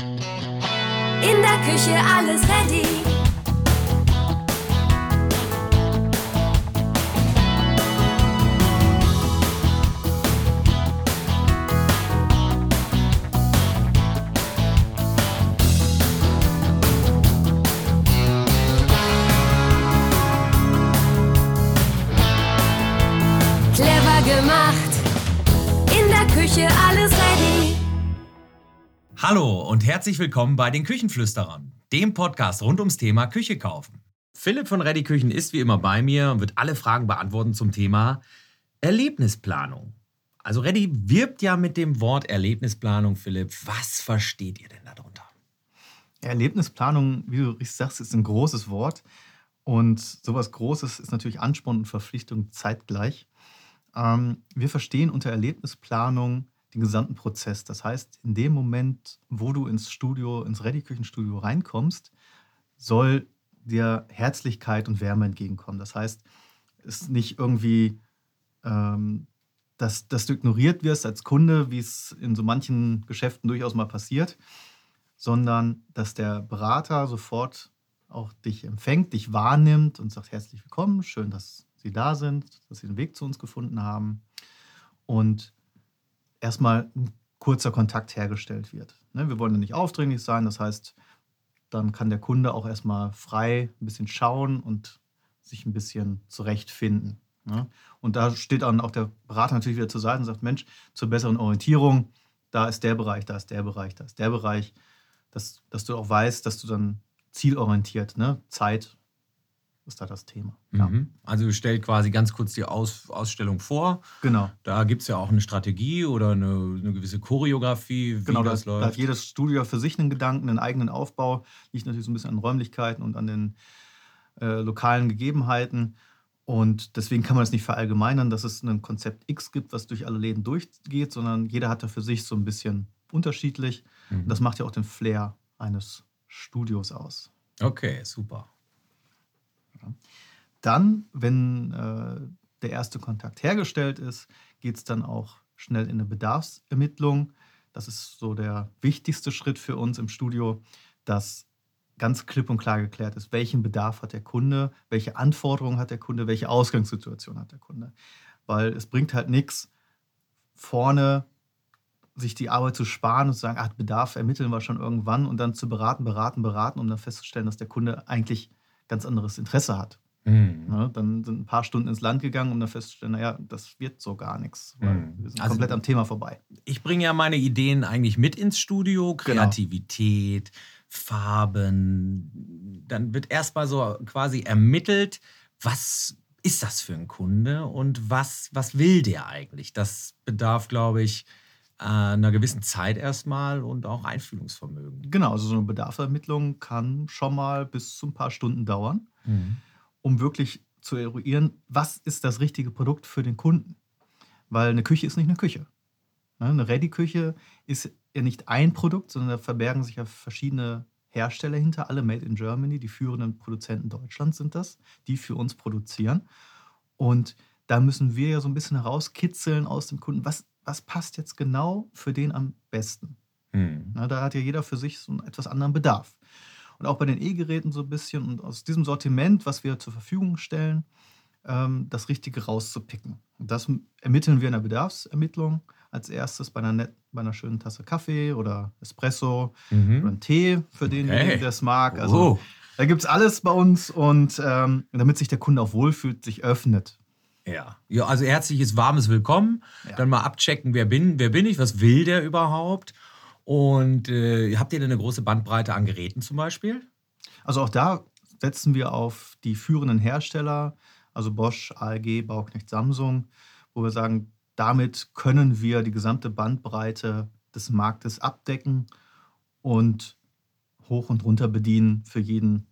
In der Küche alles ready. Clever gemacht. In der Küche alles ready. Hallo und herzlich willkommen bei den Küchenflüsterern, dem Podcast rund ums Thema Küche kaufen. Philipp von Ready Küchen ist wie immer bei mir und wird alle Fragen beantworten zum Thema Erlebnisplanung. Also Ready wirbt ja mit dem Wort Erlebnisplanung, Philipp. Was versteht ihr denn darunter? Erlebnisplanung, wie du richtig sagst, ist ein großes Wort. Und sowas Großes ist natürlich Ansporn und Verpflichtung zeitgleich. Ähm, wir verstehen unter Erlebnisplanung den gesamten Prozess. Das heißt, in dem Moment, wo du ins Studio, ins Ready-Küchenstudio reinkommst, soll dir Herzlichkeit und Wärme entgegenkommen. Das heißt, es ist nicht irgendwie, ähm, dass, dass du ignoriert wirst als Kunde, wie es in so manchen Geschäften durchaus mal passiert, sondern dass der Berater sofort auch dich empfängt, dich wahrnimmt und sagt herzlich willkommen, schön, dass Sie da sind, dass Sie den Weg zu uns gefunden haben und erstmal ein kurzer Kontakt hergestellt wird. Ne, Wir wollen ja nicht aufdringlich sein, das heißt, dann kann der Kunde auch erstmal frei ein bisschen schauen und sich ein bisschen zurechtfinden. ne? Und da steht dann auch der Berater natürlich wieder zur Seite und sagt, Mensch, zur besseren Orientierung, da ist der Bereich, da ist der Bereich, da ist der Bereich, dass, dass du auch weißt, dass du dann zielorientiert, ne? Zeit ist da das Thema. Ja, Mhm. Also stellt quasi ganz kurz die Aus Ausstellung vor. genau. Da gibt es ja auch eine Strategie oder eine, eine gewisse Choreografie, wie Genau, da, das da hat läuft. jedes Studio für sich einen Gedanken, einen eigenen Aufbau, liegt natürlich so ein bisschen an Räumlichkeiten und an den äh, lokalen Gegebenheiten. Und deswegen kann man es nicht verallgemeinern, dass es ein Konzept X gibt, was durch alle Läden durchgeht, sondern jeder hat da für sich so ein bisschen unterschiedlich. Mhm. Das macht ja auch den Flair eines Studios aus. Okay, super. Dann, wenn äh, der erste Kontakt hergestellt ist, geht es dann auch schnell in eine Bedarfsermittlung. Das ist so der wichtigste Schritt für uns im Studio, dass ganz klipp und klar geklärt ist, welchen Bedarf hat der Kunde, welche Anforderungen hat der Kunde, welche Ausgangssituation hat der Kunde. Weil es bringt halt nichts, vorne sich die Arbeit zu sparen und zu sagen, ach, Bedarf ermitteln wir schon irgendwann und dann zu beraten, beraten, beraten, um dann festzustellen, dass der Kunde eigentlich ganz anderes Interesse hat. Mhm. Ne? Dann sind ein paar Stunden ins Land gegangen, um dann festzustellen, naja, das wird so gar nichts. Weil Mhm. wir sind Also- komplett am Thema vorbei. ich bringe ja meine Ideen eigentlich mit ins Studio. Genau. Kreativität, Farben. Dann wird erstmal so quasi ermittelt, was ist das für ein Kunde und was, was will der eigentlich? Das bedarf, glaube ich, einer gewissen Zeit erstmal und auch Einfühlungsvermögen. Genau, also so eine Bedarfsermittlung kann schon mal bis zu ein paar Stunden dauern, um wirklich zu eruieren, was ist das richtige Produkt für den Kunden. Weil eine Küche ist nicht eine Küche. Ne, Eine Ready-Küche ist ja nicht ein Produkt, sondern da verbergen sich ja verschiedene Hersteller hinter, alle made in Germany, die führenden Produzenten Deutschlands sind das, die für uns produzieren. Und da müssen wir ja so ein bisschen herauskitzeln aus dem Kunden, was, was passt jetzt genau für den am besten. Mhm. Na, da hat ja jeder für sich so einen etwas anderen Bedarf. Und auch bei den E-Geräten so ein bisschen und aus diesem Sortiment, was wir zur Verfügung stellen, ähm, das Richtige rauszupicken. Und das ermitteln wir in der Bedarfsermittlung als erstes bei einer, net, bei einer schönen Tasse Kaffee oder Espresso oder Mhm. einen Tee für denjenigen, Okay. der es mag. Also Oh. da gibt es alles bei uns und ähm, damit sich der Kunde auch wohlfühlt, sich öffnet. Ja. ja, also herzliches, warmes Willkommen. Ja. Dann mal abchecken, wer bin, wer bin ich, was will der überhaupt? Und äh, habt ihr denn eine große Bandbreite an Geräten zum Beispiel? Also auch da setzen wir auf die führenden Hersteller, also Bosch, ALG, Bauknecht, Samsung, wo wir sagen, damit können wir die gesamte Bandbreite des Marktes abdecken und hoch und runter bedienen für jeden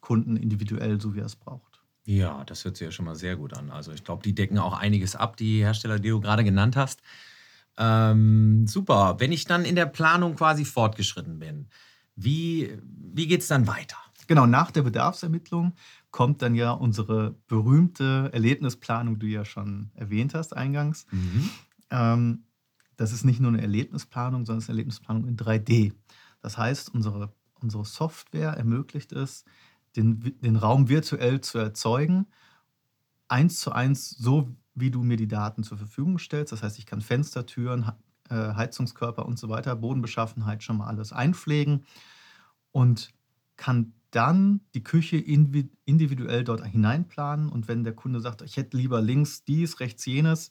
Kunden individuell, so wie er es braucht. Ja, das hört sich ja schon mal sehr gut an. Also ich glaube, die decken auch einiges ab, die Hersteller, die du gerade genannt hast. Ähm, super. Wenn ich dann in der Planung quasi fortgeschritten bin, wie, wie geht es dann weiter? Genau, nach der Bedarfsermittlung kommt dann ja unsere berühmte Erlebnisplanung, die du ja schon erwähnt hast eingangs. Ähm, das ist nicht nur eine Erlebnisplanung, sondern es ist eine Erlebnisplanung in 3D. Das heißt, unsere, unsere Software ermöglicht es, den, den Raum virtuell zu erzeugen, eins zu eins, so wie du mir die Daten zur Verfügung stellst. Das heißt, ich kann Fenster, Türen, äh, Heizungskörper und so weiter, Bodenbeschaffenheit schon mal alles einpflegen und kann dann die Küche individuell dort hineinplanen. Und wenn der Kunde sagt, ich hätte lieber links dies, rechts jenes,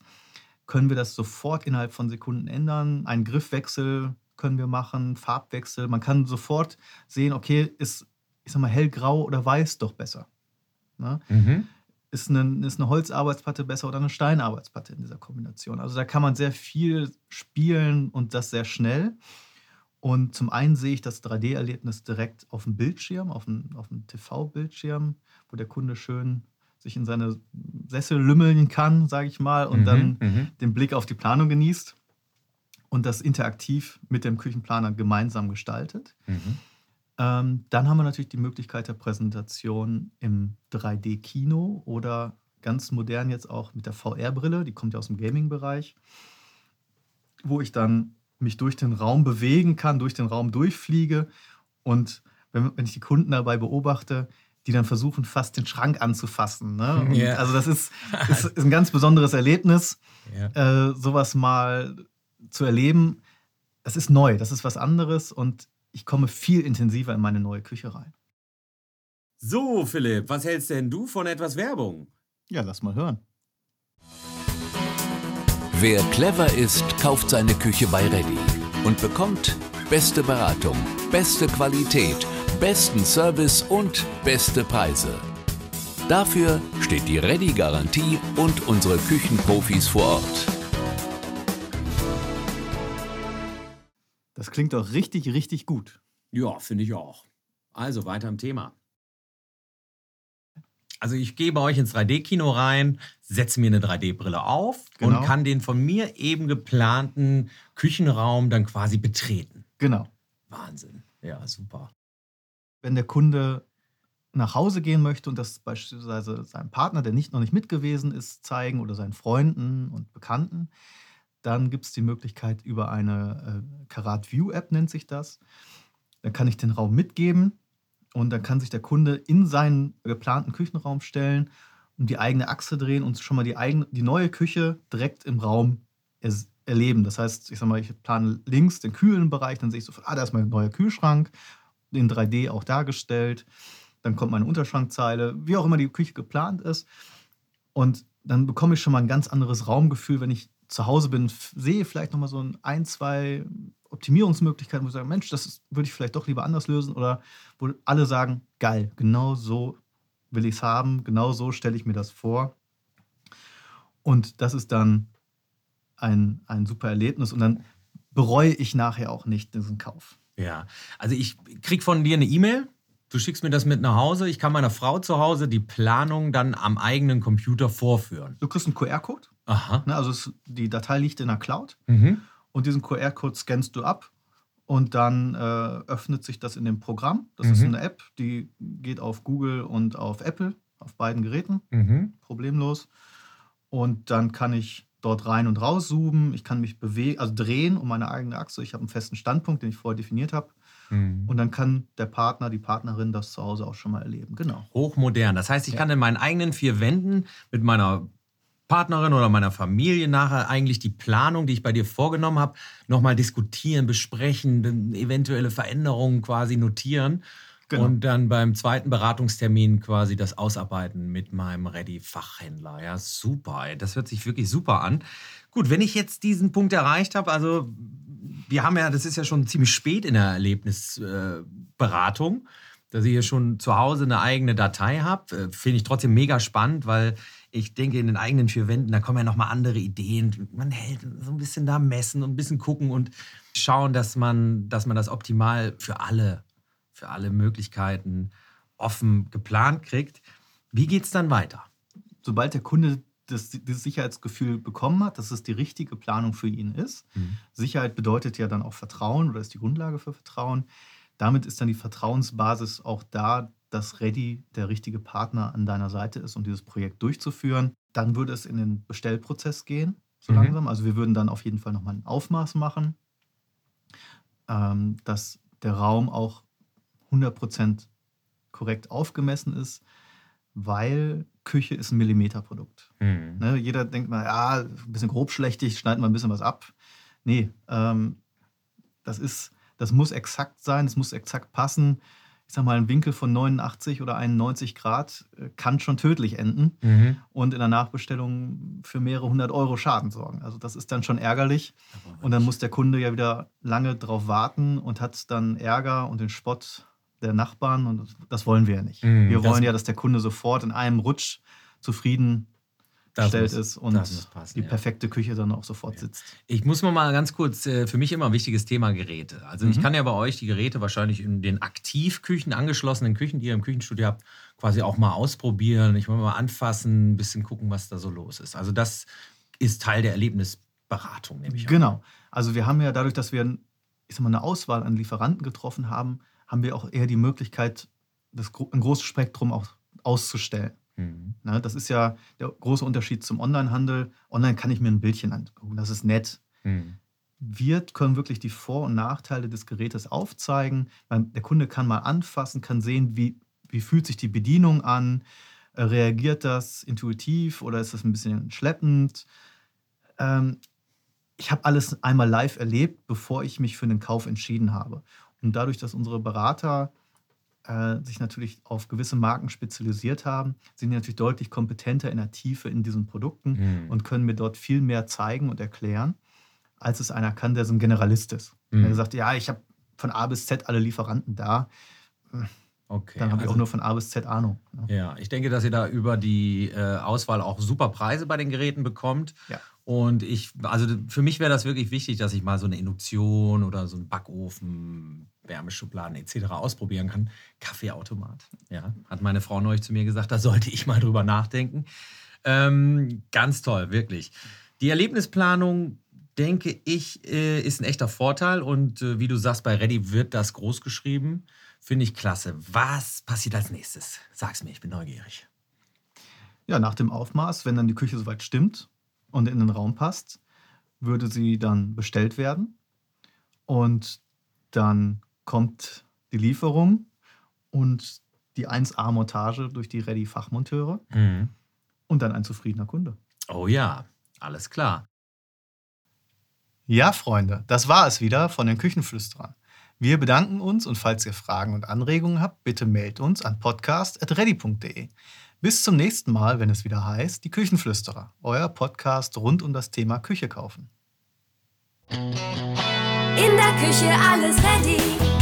können wir das sofort innerhalb von Sekunden ändern. Einen Griffwechsel können wir machen, Farbwechsel. Man kann sofort sehen, okay, ist, ich sag mal, hellgrau oder weiß doch besser. Ne? Mhm. Ist, eine, ist eine Holzarbeitsplatte besser oder eine Steinarbeitsplatte in dieser Kombination? Also da kann man sehr viel spielen und das sehr schnell. Und zum einen sehe ich das 3D-Erlebnis direkt auf dem Bildschirm, auf dem, auf dem TV-Bildschirm, wo der Kunde schön sich in seine Sessel lümmeln kann, sage ich mal, und mhm, dann mhm. den Blick auf die Planung genießt und das interaktiv mit dem Küchenplaner gemeinsam gestaltet. Mhm. Ähm, dann haben wir natürlich die Möglichkeit der Präsentation im 3D-Kino oder ganz modern jetzt auch mit der VR-Brille, die kommt ja aus dem Gaming-Bereich, wo ich dann mich durch den Raum bewegen kann, durch den Raum durchfliege. Und wenn, wenn ich die Kunden dabei beobachte, die dann versuchen, fast den Schrank anzufassen. Ne? Yeah. Also das ist, ist, ist, ein ganz besonderes Erlebnis, yeah. äh, sowas mal zu erleben. Das ist neu, das ist was anderes und ich komme viel intensiver in meine neue Küche rein. So, Philipp, was hältst denn du von etwas Werbung? Ja, lass mal hören. Wer clever ist, kauft seine Küche bei Ready und bekommt beste Beratung, beste Qualität, besten Service und beste Preise. Dafür steht die Ready-Garantie und unsere Küchenprofis vor Ort. Das klingt doch richtig, richtig gut. Ja, finde ich auch. Also weiter im Thema. Also ich gehe bei euch ins 3D-Kino rein, setze mir eine 3D-Brille auf genau. und kann den von mir eben geplanten Küchenraum dann quasi betreten. Genau. Wahnsinn. Ja, super. Wenn der Kunde nach Hause gehen möchte und das beispielsweise seinem Partner, der nicht noch nicht mitgewesen ist, zeigen oder seinen Freunden und Bekannten, dann gibt es die Möglichkeit über eine äh, Karat View App nennt sich das. Dann kann ich den Raum mitgeben und dann kann sich der Kunde in seinen geplanten Küchenraum stellen und die eigene Achse drehen und schon mal die, eigene, die neue Küche direkt im Raum er, erleben. Das heißt, ich sag mal, ich plane links den kühlen Bereich, dann sehe ich sofort, ah, da ist mein neuer Kühlschrank, in 3D auch dargestellt. Dann kommt meine Unterschrankzeile, wie auch immer die Küche geplant ist. Und dann bekomme ich schon mal ein ganz anderes Raumgefühl, wenn ich zu Hause bin, sehe vielleicht noch mal so ein, zwei Optimierungsmöglichkeiten, wo ich sage, Mensch, das würde ich vielleicht doch lieber anders lösen oder wo alle sagen, geil, genau so will ich es haben, genau so stelle ich mir das vor. Und das ist dann ein, ein super Erlebnis und dann bereue ich nachher auch nicht diesen Kauf. Ja, also ich kriege von dir eine E-Mail, du schickst mir das mit nach Hause, ich kann meiner Frau zu Hause die Planung dann am eigenen Computer vorführen. Du kriegst einen QR-Code. Aha. Ne, also es, die Datei liegt in der Cloud. Mhm. Und diesen QR-Code scannst du ab und dann äh, öffnet sich das in dem Programm. Das mhm. ist eine App, die geht auf Google und auf Apple, auf beiden Geräten, mhm. problemlos. Und dann kann ich dort rein und raus zoomen. Ich kann mich bewegen, also drehen um meine eigene Achse. Ich habe einen festen Standpunkt, den ich vorher definiert habe. Mhm. Und dann kann der Partner, die Partnerin das zu Hause auch schon mal erleben. Genau. Hochmodern. Das heißt, ich ja. kann in meinen eigenen vier Wänden mit meiner Partnerin oder meiner Familie nachher eigentlich die Planung, die ich bei dir vorgenommen habe, nochmal diskutieren, besprechen, eventuelle Veränderungen quasi notieren. Genau. Und dann beim zweiten Beratungstermin quasi das ausarbeiten mit meinem Ready-Fachhändler. Ja, super. Das hört sich wirklich super an. Gut, wenn ich jetzt diesen Punkt erreicht habe, also wir haben ja, das ist ja schon ziemlich spät in der Erlebnisberatung, äh, dass ich hier schon zu Hause eine eigene Datei habe. Äh, Finde ich trotzdem mega spannend, weil ich denke, in den eigenen vier Wänden, da kommen ja nochmal andere Ideen. Man hält so ein bisschen da messen und ein bisschen gucken und schauen, dass man, dass man das optimal für alle, für alle Möglichkeiten offen geplant kriegt. Wie geht es dann weiter? Sobald der Kunde das, das, Sicherheitsgefühl bekommen hat, dass es die richtige Planung für ihn ist. Mhm. Sicherheit bedeutet ja dann auch Vertrauen oder ist die Grundlage für Vertrauen. Damit ist dann die Vertrauensbasis auch da, dass Ready der richtige Partner an deiner Seite ist, um dieses Projekt durchzuführen. Dann würde es in den Bestellprozess gehen, so mhm. langsam. Also wir würden dann auf jeden Fall nochmal ein Aufmaß machen, ähm, dass der Raum auch 100% korrekt aufgemessen ist, weil Küche ist ein Millimeterprodukt. Mhm. Ne, jeder denkt mal, ja, ein bisschen grobschlächtig, schneiden wir ein bisschen was ab. Nee, ähm, das ist, das muss exakt sein, es muss exakt passen. Ich sag mal, ein Winkel von 89 oder 91 Grad äh, kann schon tödlich enden Mhm. und in der Nachbestellung für mehrere hundert Euro Schaden sorgen. Also das ist dann schon ärgerlich. Und dann muss der Kunde ja wieder lange drauf warten und hat dann Ärger und den Spott der Nachbarn und das- das wollen wir ja nicht. Mhm, wir das- wollen ja, dass der Kunde sofort in einem Rutsch zufrieden Das gestellt ist und passen, die ja. perfekte Küche dann auch sofort sitzt. Ich muss mal mal ganz kurz, äh, für mich immer ein wichtiges Thema Geräte. Also ich Mhm. kann ja bei euch die Geräte wahrscheinlich in den Aktivküchen, angeschlossenen Küchen, die ihr im Küchenstudio habt, quasi auch mal ausprobieren. Ich will mal anfassen, ein bisschen gucken, was da so los ist. Also das ist Teil der Erlebnisberatung, nehme ich an. Genau. Also wir haben ja dadurch, dass wir ich sag mal, eine Auswahl an Lieferanten getroffen haben, haben wir auch eher die Möglichkeit, das, ein großes Spektrum auch auszustellen. Mhm. Ne, das ist ja der große Unterschied zum Onlinehandel. Online kann ich mir ein Bildchen angucken, das ist nett. Mhm. Wir können wirklich die Vor- und Nachteile des Gerätes aufzeigen. Der Kunde kann mal anfassen, kann sehen, wie, wie fühlt sich die Bedienung an, Äh, reagiert das intuitiv oder ist das ein bisschen schleppend. Ähm, ich habe alles einmal live erlebt, bevor ich mich für den Kauf entschieden habe. Und dadurch, dass unsere Berater äh, sich natürlich auf gewisse Marken spezialisiert haben, sind natürlich deutlich kompetenter in der Tiefe in diesen Produkten Mhm. und können mir dort viel mehr zeigen und erklären, als es einer kann, der so ein Generalist ist. Mhm. Der sagt, ja, ich habe von A bis Z alle Lieferanten da, Okay. dann habe ich also- auch nur von A bis Z Ahnung. ne? Ja, ich denke, dass ihr da über die äh, Auswahl auch super Preise bei den Geräten bekommt. Ja. Und ich, also für mich wäre das wirklich wichtig, dass ich mal so eine Induktion oder so einen Backofen, Wärmeschubladen etc. ausprobieren kann. Kaffeeautomat. Ja, hat meine Frau neulich zu mir gesagt, da sollte ich mal drüber nachdenken. Ähm, ganz toll, wirklich. Die Erlebnisplanung, denke ich, äh, ist ein echter Vorteil. Und äh, wie du sagst, bei Ready wird das groß geschrieben. Finde ich klasse. Was passiert als nächstes? Sag's mir, ich bin neugierig. Ja, nach dem Aufmaß, wenn dann die Küche soweit stimmt und in den Raum passt, würde sie dann bestellt werden. Und dann kommt die Lieferung und die 1A-Montage durch die Ready-Fachmonteure und dann ein zufriedener Kunde. Oh ja, alles klar. Ja, Freunde, das war es wieder von den Küchenflüsterern. Wir bedanken uns und falls ihr Fragen und Anregungen habt, bitte meldet uns an podcast.ready.de. Bis zum nächsten Mal, wenn es wieder heißt, die Küchenflüsterer, euer Podcast rund um das Thema Küche kaufen. In der Küche alles ready.